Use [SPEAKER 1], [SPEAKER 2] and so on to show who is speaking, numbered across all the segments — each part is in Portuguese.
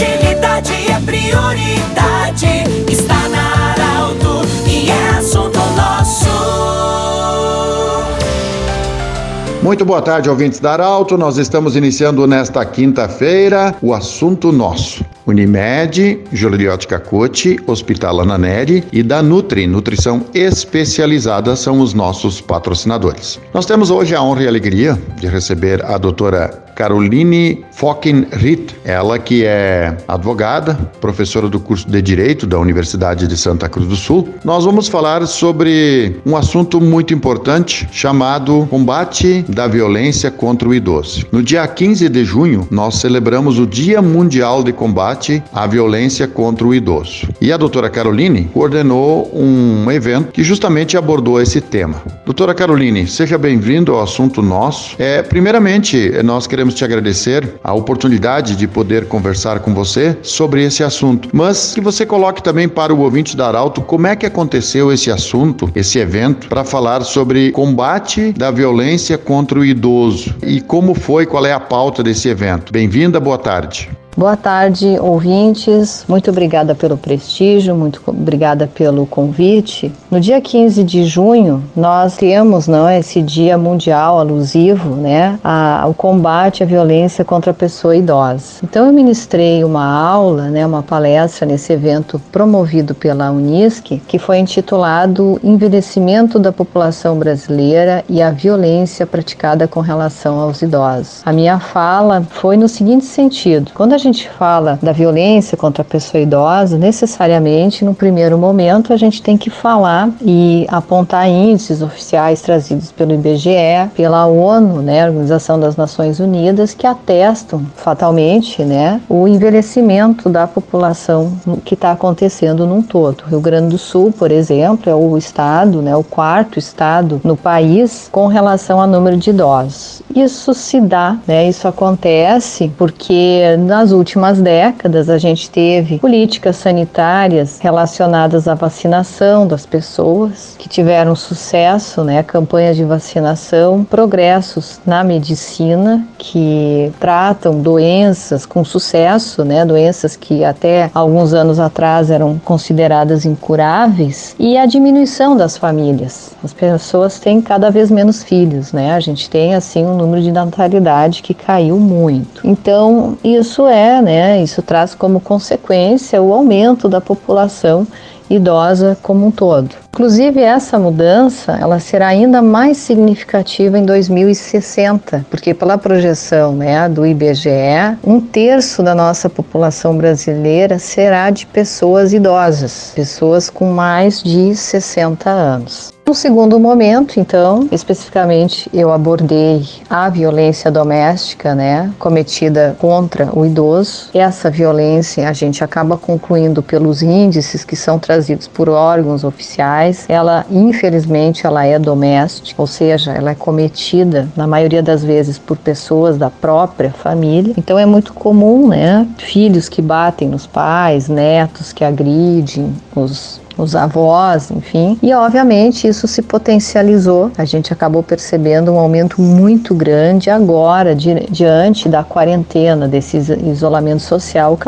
[SPEAKER 1] Utilidade é prioridade. Está na Arauto e é assunto nosso.
[SPEAKER 2] Muito boa tarde, ouvintes da Arauto. Nós estamos iniciando nesta quinta-feira o assunto nosso. Unimed, Joliotti Cacote, Hospital Ananeri e da Nutri, Nutrição Especializada, são os nossos patrocinadores. Nós temos hoje a honra e alegria de receber a doutora Caroline Fockenritt, ela que é advogada, professora do curso de Direito da Universidade de Santa Cruz do Sul. Nós vamos falar sobre um assunto muito importante chamado combate da violência contra o idoso. No dia 15 de junho, nós celebramos o Dia Mundial de Combate à Violência contra o Idoso. E a doutora Caroline coordenou um evento que justamente abordou esse tema. Doutora Caroline, seja bem-vindo ao assunto nosso. É, primeiramente, nós queremos queremos te agradecer a oportunidade de poder conversar com você sobre esse assunto, mas que você coloque também para o ouvinte da Arauto como é que aconteceu esse assunto, esse evento, para falar sobre combate da violência contra o idoso e como foi, qual é a pauta desse evento. Bem-vinda, boa tarde.
[SPEAKER 3] Boa tarde, ouvintes. Muito obrigada pelo prestígio, muito obrigada pelo convite. No dia 15 de junho, nós temos não, esse Dia Mundial alusivo né, ao combate à violência contra a pessoa idosa. Então, eu ministrei uma aula, né, uma palestra nesse evento promovido pela Unisc, que foi intitulado Envelhecimento da População Brasileira e a Violência Praticada com Relação aos Idosos. A minha fala foi no seguinte sentido: quando a gente fala da violência contra a pessoa idosa, necessariamente, no primeiro momento, a gente tem que falar e apontar índices oficiais trazidos pelo IBGE, pela ONU, né, Organização das Nações Unidas, que atestam fatalmente, né, o envelhecimento da população que está acontecendo num todo. Rio Grande do Sul, por exemplo, é o estado, né, o quarto estado no país com relação ao número de idosos. Isso se dá, né, isso acontece porque nas nas últimas décadas, a gente teve políticas sanitárias relacionadas à vacinação das pessoas que tiveram sucesso, né? Campanhas de vacinação, progressos na medicina que tratam doenças com sucesso, né? Doenças que até alguns anos atrás eram consideradas incuráveis e a diminuição das famílias. As pessoas têm cada vez menos filhos, né? A gente tem assim um número de natalidade que caiu muito. Então, isso é é, né, isso traz como consequência o aumento da população idosa como um todo. Inclusive essa mudança, ela será ainda mais significativa em 2060, porque pela projeção, né, do IBGE, um terço da nossa população brasileira será de pessoas idosas, pessoas com mais de 60 anos. No segundo momento, então, especificamente eu abordei a violência doméstica, né, cometida contra o idoso. Essa violência a gente acaba concluindo pelos índices que são trazidos por órgãos oficiais. Ela, infelizmente, ela é doméstica, ou seja, ela é cometida na maioria das vezes por pessoas da própria família. Então é muito comum, né, filhos que batem nos pais, netos que agridem os os avós, enfim. E obviamente isso se potencializou. A gente acabou percebendo um aumento muito grande agora, di diante da quarentena, desse isolamento social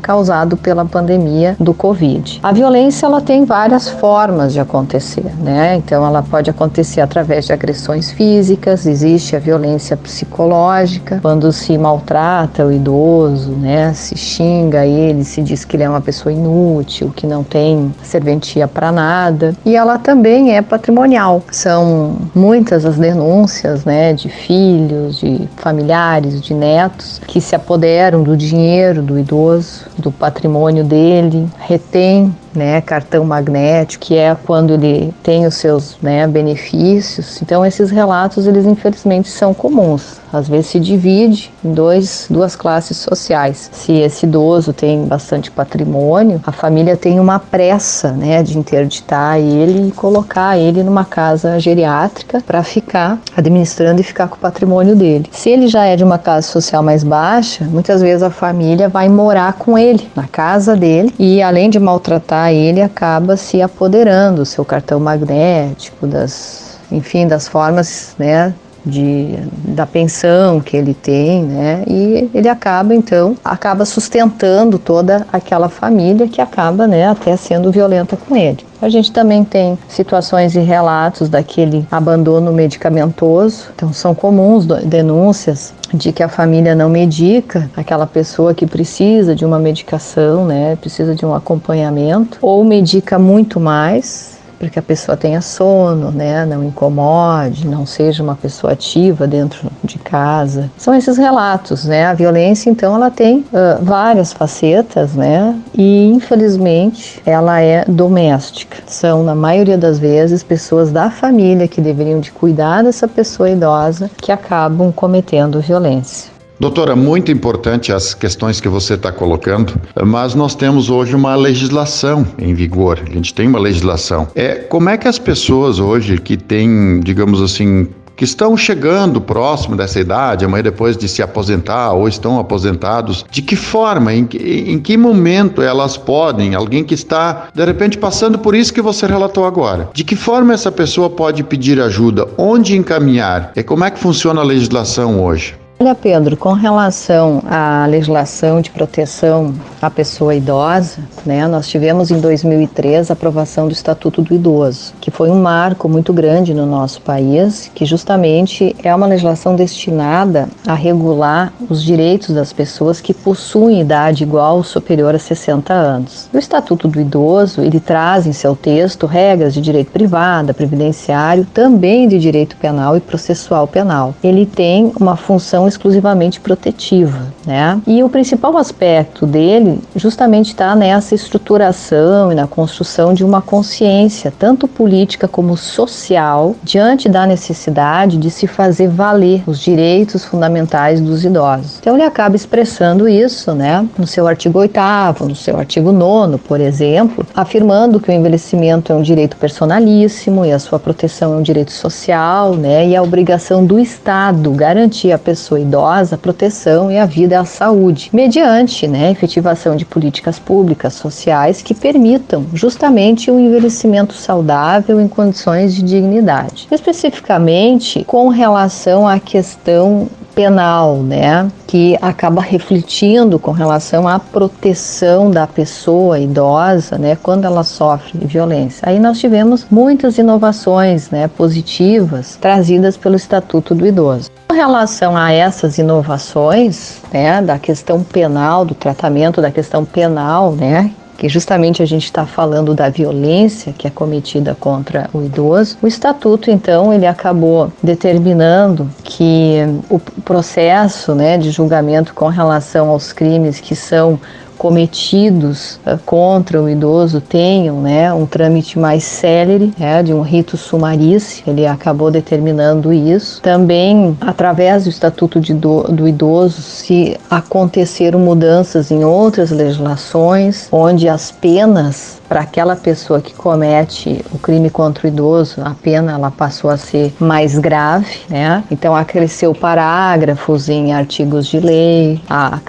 [SPEAKER 3] causado pela pandemia do Covid. A violência ela tem várias formas de acontecer, né? Então ela pode acontecer através de agressões físicas, existe a violência psicológica, quando se maltrata o idoso, né? Se xinga ele, se diz que ele é uma pessoa inútil, que não tem serventia serventia para nada. E ela também é patrimonial. São muitas as denúncias, né, de filhos, de familiares, de netos que se apoderam do dinheiro do idoso, do patrimônio dele, retém né, cartão magnético, que é quando ele tem os seus né, benefícios. Então esses relatos eles infelizmente são comuns. Às vezes se divide em dois, duas classes sociais. Se esse idoso tem bastante patrimônio, a família tem uma pressa né, de interditar ele e colocar ele numa casa geriátrica para ficar administrando e ficar com o patrimônio dele. Se ele já é de uma casa social mais baixa, muitas vezes a família vai morar com ele na casa dele e além de maltratar ele acaba se apoderando do seu cartão magnético, das, enfim, das formas, né, de, da pensão que ele tem, né? E ele acaba então acaba sustentando toda aquela família que acaba, né, até sendo violenta com ele. A gente também tem situações e relatos daquele abandono medicamentoso. Então são comuns denúncias de que a família não medica aquela pessoa que precisa de uma medicação, né, precisa de um acompanhamento, ou medica muito mais para que a pessoa tenha sono, né, não incomode, não seja uma pessoa ativa dentro de casa. São esses relatos, né? A violência, então, ela tem uh, várias facetas, né? E infelizmente ela é doméstica. São na maioria das vezes pessoas da família que deveriam de cuidar dessa pessoa idosa que acabam cometendo violência.
[SPEAKER 2] Doutora, muito importante as questões que você está colocando, mas nós temos hoje uma legislação em vigor. A gente tem uma legislação. É como é que as pessoas hoje que têm, digamos assim, que estão chegando próximo dessa idade, amanhã depois de se aposentar ou estão aposentados, de que forma, em que, em que momento elas podem, alguém que está de repente passando por isso que você relatou agora, de que forma essa pessoa pode pedir ajuda, onde encaminhar, e como é que funciona a legislação hoje?
[SPEAKER 3] Olha, Pedro, com relação à legislação de proteção à pessoa idosa, né, nós tivemos em 2003 a aprovação do Estatuto do Idoso, que foi um marco muito grande no nosso país, que justamente é uma legislação destinada a regular os direitos das pessoas que possuem idade igual ou superior a 60 anos. O Estatuto do Idoso, ele traz em seu texto regras de direito privado, previdenciário, também de direito penal e processual penal. Ele tem uma função exclusivamente protetiva, né? E o principal aspecto dele justamente está nessa estruturação e na construção de uma consciência, tanto política como social, diante da necessidade de se fazer valer os direitos fundamentais dos idosos. Então ele acaba expressando isso, né, no seu artigo 8 no seu artigo 9 por exemplo, afirmando que o envelhecimento é um direito personalíssimo e a sua proteção é um direito social, né, e a obrigação do Estado garantir à pessoa pessoa idosa proteção e a vida a saúde, mediante né, efetivação de políticas públicas sociais que permitam justamente um envelhecimento saudável em condições de dignidade. Especificamente com relação à questão penal, né, que acaba refletindo com relação à proteção da pessoa idosa, né, quando ela sofre violência. Aí nós tivemos muitas inovações, né, positivas trazidas pelo Estatuto do Idoso. Com relação a essas inovações, né, da questão penal, do tratamento da questão penal, né, que justamente a gente está falando da violência que é cometida contra o idoso. O estatuto, então, ele acabou determinando que o processo né, de julgamento com relação aos crimes que são cometidos uh, contra o idoso tenham né, um trâmite mais célere, né, de um rito sumarício, ele acabou determinando isso. Também, através do Estatuto do, do Idoso, se aconteceram mudanças em outras legislações, onde as penas para aquela pessoa que comete o crime contra o idoso, a pena ela passou a ser mais grave, né? Então acresceu parágrafos em artigos de lei,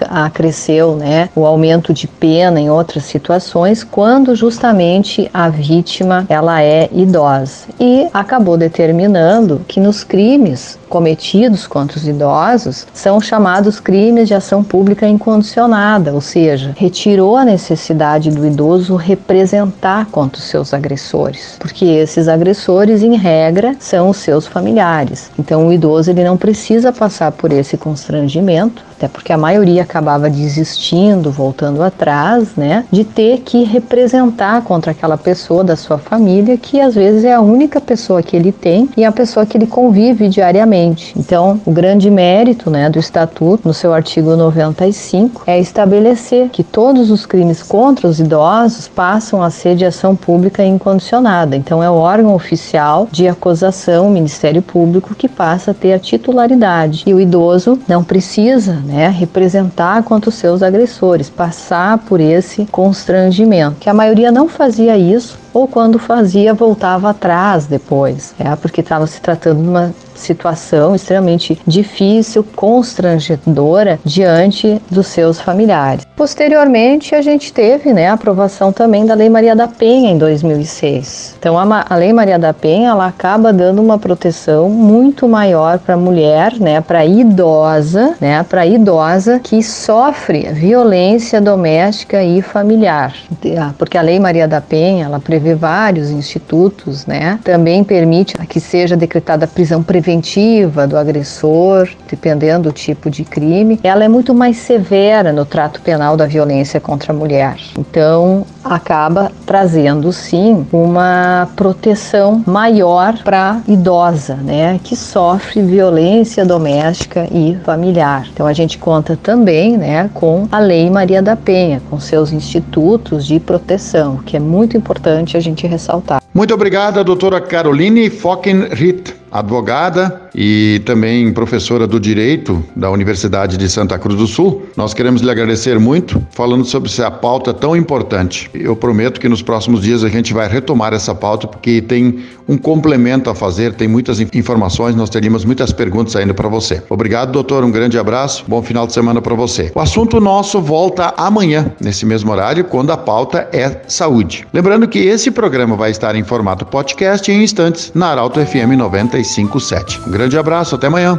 [SPEAKER 3] acresceu, né, o aumento de pena em outras situações quando justamente a vítima ela é idosa e acabou determinando que nos crimes cometidos contra os idosos são chamados crimes de ação pública incondicionada, ou seja, retirou a necessidade do idoso representar contra os seus agressores, porque esses agressores, em regra, são os seus familiares. Então, o idoso ele não precisa passar por esse constrangimento até porque a maioria acabava desistindo, voltando atrás, né, de ter que representar contra aquela pessoa da sua família, que às vezes é a única pessoa que ele tem e a pessoa que ele convive diariamente. Então, o grande mérito, né, do estatuto, no seu artigo 95, é estabelecer que todos os crimes contra os idosos passam a ser de ação pública incondicionada. Então, é o órgão oficial de acusação, o Ministério Público, que passa a ter a titularidade. E o idoso não precisa né, representar contra os seus agressores, passar por esse constrangimento, que a maioria não fazia isso ou quando fazia voltava atrás depois, é porque estava se tratando de uma situação extremamente difícil, constrangedora diante dos seus familiares. Posteriormente, a gente teve né, a aprovação também da Lei Maria da Penha em 2006. Então, a, a Lei Maria da Penha ela acaba dando uma proteção muito maior para a mulher, né, para idosa, né, para idosa que sofre violência doméstica e familiar. Ah, porque a Lei Maria da Penha ela prevê vários institutos, né, também permite que seja decretada prisão preventiva do agressor, dependendo do tipo de crime, ela é muito mais severa no trato penal da violência contra a mulher. Então, acaba trazendo sim uma proteção maior para idosa, né, que sofre violência doméstica e familiar. Então a gente conta também, né, com a Lei Maria da Penha, com seus institutos de proteção, que é muito importante a gente ressaltar.
[SPEAKER 2] Muito obrigada, doutora Caroline Fockenritt advogada e também professora do Direito da Universidade de Santa Cruz do Sul. Nós queremos lhe agradecer muito falando sobre essa pauta tão importante. Eu prometo que nos próximos dias a gente vai retomar essa pauta porque tem um complemento a fazer, tem muitas informações, nós teríamos muitas perguntas ainda para você. Obrigado, doutor, um grande abraço, bom final de semana para você. O assunto nosso volta amanhã, nesse mesmo horário, quando a pauta é saúde. Lembrando que esse programa vai estar em formato podcast em instantes na Arauto FM 957. Um grande abraço, até amanhã.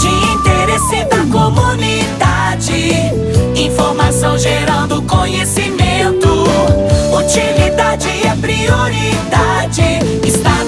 [SPEAKER 1] De interesse da comunidade, informação gerando conhecimento. Utilidade é prioridade. Está